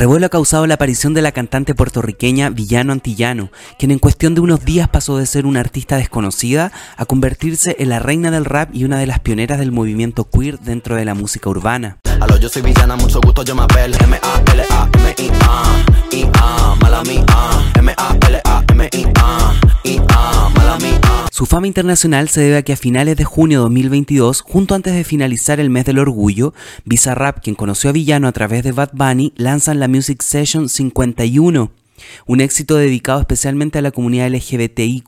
Revuelo ha causado la aparición de la cantante puertorriqueña Villano Antillano, quien en cuestión de unos días pasó de ser una artista desconocida a convertirse en la reina del rap y una de las pioneras del movimiento queer dentro de la música urbana. Fama internacional se debe a que a finales de junio de 2022, junto antes de finalizar el mes del orgullo, Bizarrap, quien conoció a Villano a través de Bad Bunny, lanzan la Music Session 51 un éxito dedicado especialmente a la comunidad LGBTIQ,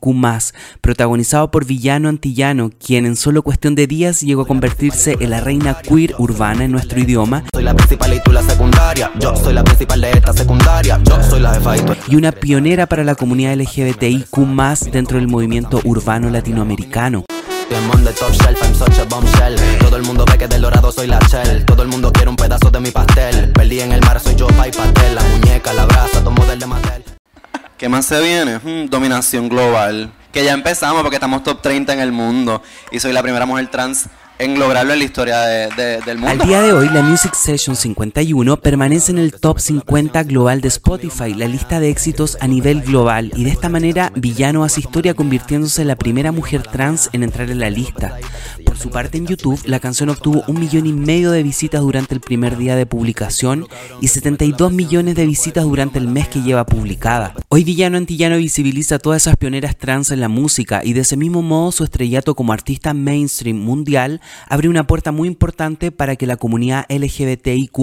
protagonizado por Villano Antillano, quien en solo cuestión de días llegó a convertirse en la reina queer urbana en nuestro idioma. Soy la principal y tú la secundaria. Yo soy la principal de esta secundaria. Yo soy la jefa y una pionera para la comunidad LGBTIQ, dentro del movimiento urbano latinoamericano. Todo el mundo ve que del dorado soy la shell. Todo el mundo quiere un pedazo de mi pastel. Perdí en el mar, soy yo, pa' y pastel. La muñeca, la brasa, tomo del de Mattel. ¿Qué más se viene? Hmm, dominación global. Que ya empezamos porque estamos top 30 en el mundo. Y soy la primera mujer trans en lograrlo en la historia del mundo. Al día de hoy, la Music Session 51 permanece en el top 50 global de Spotify, la lista de éxitos a nivel global, y de esta manera Villano hace historia convirtiéndose en la primera mujer trans en entrar en la lista. Por su parte en YouTube, la canción obtuvo un millón y medio de visitas durante el primer día de publicación y 72 millones de visitas durante el mes que lleva publicada. Hoy Villano Antillano visibiliza a todas esas pioneras trans en la música y de ese mismo modo su estrellato como artista mainstream mundial abre una puerta muy importante para que la comunidad LGBTIQ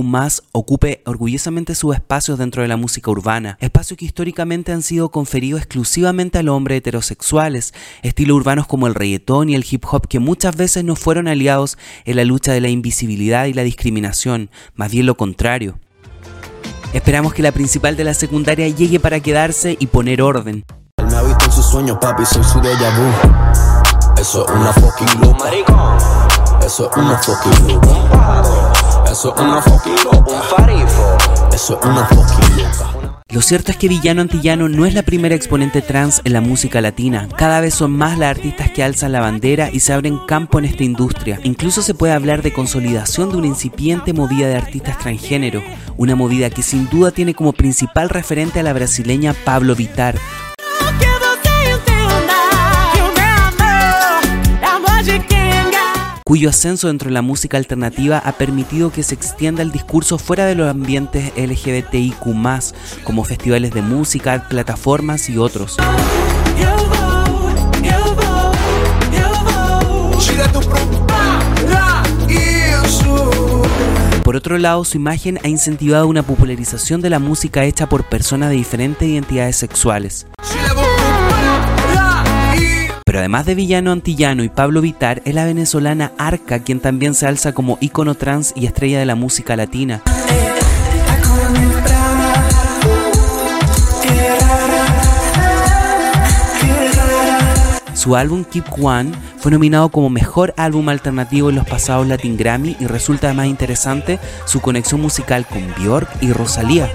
ocupe orgullosamente sus espacios dentro de la música urbana, espacios que históricamente han sido conferidos exclusivamente a los hombres heterosexuales, estilos urbanos como el reggaetón y el hip hop que muchas veces no fueron aliados en la lucha de la invisibilidad y la discriminación, más bien lo contrario. Esperamos que la principal de la secundaria llegue para quedarse y poner orden. Eso es una fucking Eso es una fucking Eso es una fucking lo cierto es que Villano Antillano no es la primera exponente trans en la música latina. Cada vez son más las artistas que alzan la bandera y se abren campo en esta industria. Incluso se puede hablar de consolidación de una incipiente movida de artistas transgénero, una movida que sin duda tiene como principal referente a la brasileña Pablo Vitar, cuyo ascenso dentro de la música alternativa ha permitido que se extienda el discurso fuera de los ambientes LGBTIQ, como festivales de música, plataformas y otros. Por otro lado, su imagen ha incentivado una popularización de la música hecha por personas de diferentes identidades sexuales. Pero además de Villano Antillano y Pablo Vitar, es la venezolana Arca quien también se alza como ícono trans y estrella de la música latina. Su álbum Keep One fue nominado como mejor álbum alternativo en los pasados Latin Grammy y resulta más interesante su conexión musical con Björk y Rosalía.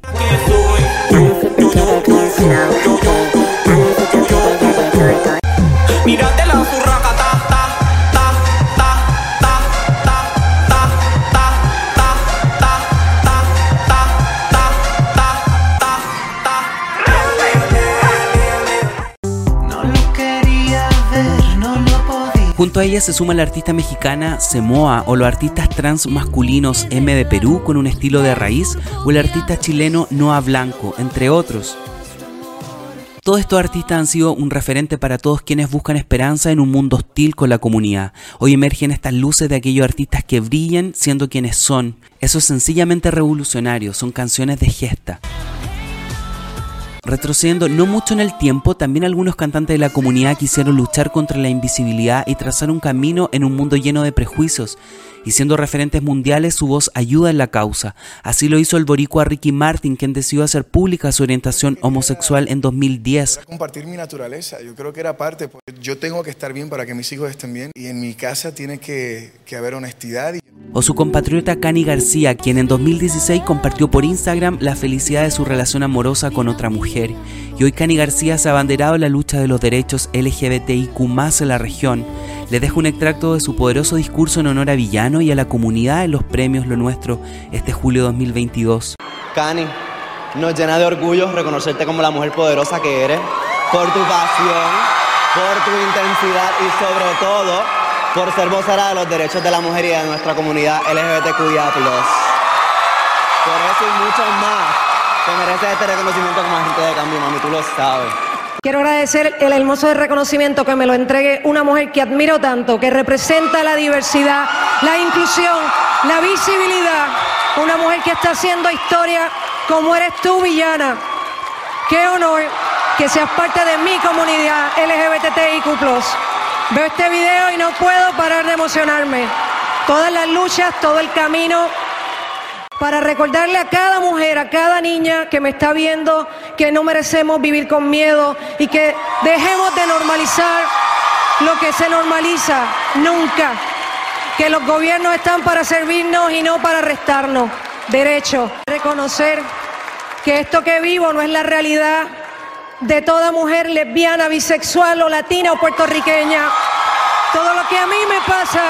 Junto a ella se suma la artista mexicana Semoa o los artistas trans masculinos M de Perú con un estilo de raíz o el artista chileno Noah Blanco, entre otros. Todos estos artistas han sido un referente para todos quienes buscan esperanza en un mundo hostil con la comunidad. Hoy emergen estas luces de aquellos artistas que brillan siendo quienes son. Eso es sencillamente revolucionario, son canciones de gesta. Retrocediendo no mucho en el tiempo, también algunos cantantes de la comunidad quisieron luchar contra la invisibilidad y trazar un camino en un mundo lleno de prejuicios. Y siendo referentes mundiales, su voz ayuda en la causa. Así lo hizo el boricua Ricky Martin, quien decidió hacer pública su orientación homosexual en 2010. Compartir mi naturaleza, yo creo que era parte. Pues, yo tengo que estar bien para que mis hijos estén bien y en mi casa tiene que, que haber honestidad. Y o su compatriota Cani García, quien en 2016 compartió por Instagram la felicidad de su relación amorosa con otra mujer. Y hoy Cani García se ha abanderado en la lucha de los derechos LGBTIQ en la región. Le dejo un extracto de su poderoso discurso en honor a Villano y a la comunidad en los premios Lo Nuestro este julio 2022. Cani, nos llena de orgullo reconocerte como la mujer poderosa que eres, por tu pasión, por tu intensidad y sobre todo por ser vocera de los derechos de la mujer y de nuestra comunidad LGBTQIA+. Por eso y mucho más, te mereces este reconocimiento como agente de cambio, mami, tú lo sabes. Quiero agradecer el hermoso reconocimiento que me lo entregue una mujer que admiro tanto, que representa la diversidad, la inclusión, la visibilidad. Una mujer que está haciendo historia como eres tú, villana. Qué honor que seas parte de mi comunidad LGBTIQ. Veo este video y no puedo parar de emocionarme. Todas las luchas, todo el camino para recordarle a cada mujer, a cada niña que me está viendo que no merecemos vivir con miedo y que dejemos de normalizar lo que se normaliza nunca. Que los gobiernos están para servirnos y no para restarnos derechos. Reconocer que esto que vivo no es la realidad de toda mujer lesbiana, bisexual o latina o puertorriqueña. Todo lo que a mí me pasa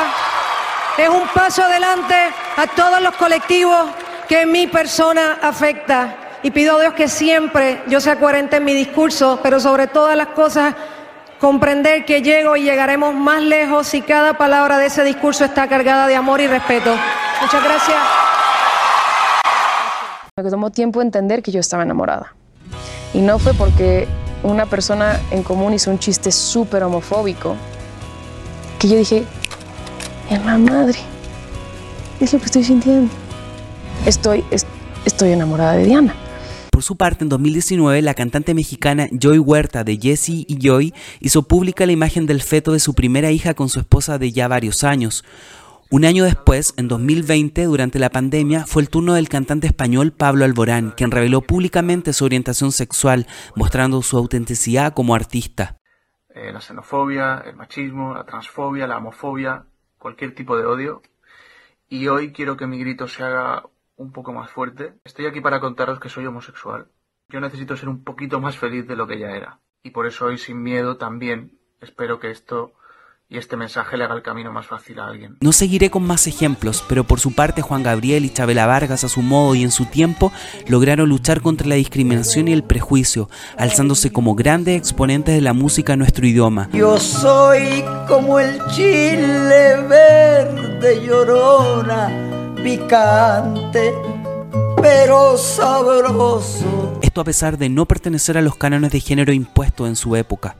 es un paso adelante a todos los colectivos que mi persona afecta. Y pido a Dios que siempre yo sea coherente en mi discurso, pero sobre todas las cosas comprender que llego y llegaremos más lejos si cada palabra de ese discurso está cargada de amor y respeto. Muchas gracias. Me tomó tiempo entender que yo estaba enamorada. Y no fue porque una persona en común hizo un chiste súper homofóbico, que yo dije, en la madre, es lo que estoy sintiendo. Estoy, estoy enamorada de Diana. Por su parte, en 2019, la cantante mexicana Joy Huerta de Jessie y Joy hizo pública la imagen del feto de su primera hija con su esposa de ya varios años. Un año después, en 2020, durante la pandemia, fue el turno del cantante español Pablo Alborán, quien reveló públicamente su orientación sexual, mostrando su autenticidad como artista. Eh, la xenofobia, el machismo, la transfobia, la homofobia, cualquier tipo de odio. Y hoy quiero que mi grito se haga un poco más fuerte. Estoy aquí para contaros que soy homosexual. Yo necesito ser un poquito más feliz de lo que ya era. Y por eso hoy sin miedo también espero que esto y este mensaje le haga el camino más fácil a alguien. No seguiré con más ejemplos, pero por su parte Juan Gabriel y Chabela Vargas a su modo y en su tiempo lograron luchar contra la discriminación y el prejuicio, alzándose como grandes exponentes de la música en nuestro idioma. Yo soy como el chile verde llorona, picante pero sabroso. Esto a pesar de no pertenecer a los cánones de género impuestos en su época.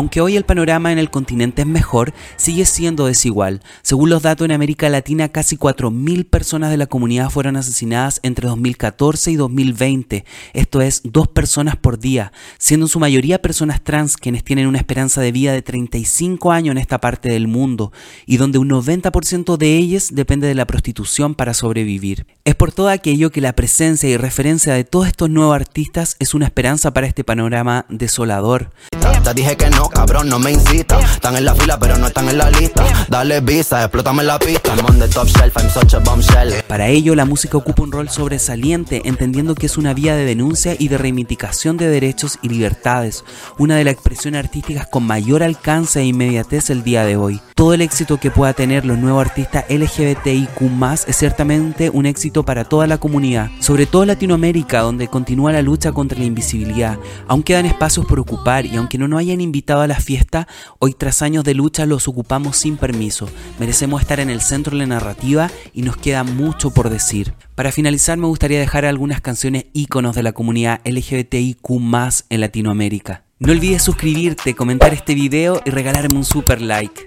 Aunque hoy el panorama en el continente es mejor, sigue siendo desigual. Según los datos en América Latina, casi 4.000 personas de la comunidad fueron asesinadas entre 2014 y 2020. Esto es dos personas por día, siendo en su mayoría personas trans quienes tienen una esperanza de vida de 35 años en esta parte del mundo y donde un 90% de ellas depende de la prostitución para sobrevivir. Es por todo aquello que la presencia y referencia de todos estos nuevos artistas es una esperanza para este panorama desolador. Te dije que no, cabrón, no me incita. Están en la fila, pero no están en la lista. Dale visa, explótame la pista. I'm on the top shelf, I'm such a bombshell. Para ello, la música ocupa un rol sobresaliente, entendiendo que es una vía de denuncia y de reivindicación de derechos y libertades, una de las expresiones artísticas con mayor alcance e inmediatez el día de hoy. Todo el éxito que pueda tener los nuevos artistas LGBTIQ es ciertamente un éxito para toda la comunidad, sobre todo Latinoamérica, donde continúa la lucha contra la invisibilidad. Aún quedan espacios por ocupar y aunque no nos hayan invitado a la fiesta, hoy tras años de lucha los ocupamos sin permiso. Merecemos estar en el centro de la narrativa y nos queda mucho por decir. Para finalizar me gustaría dejar algunas canciones íconos de la comunidad LGBTIQ en Latinoamérica. No olvides suscribirte, comentar este video y regalarme un super like.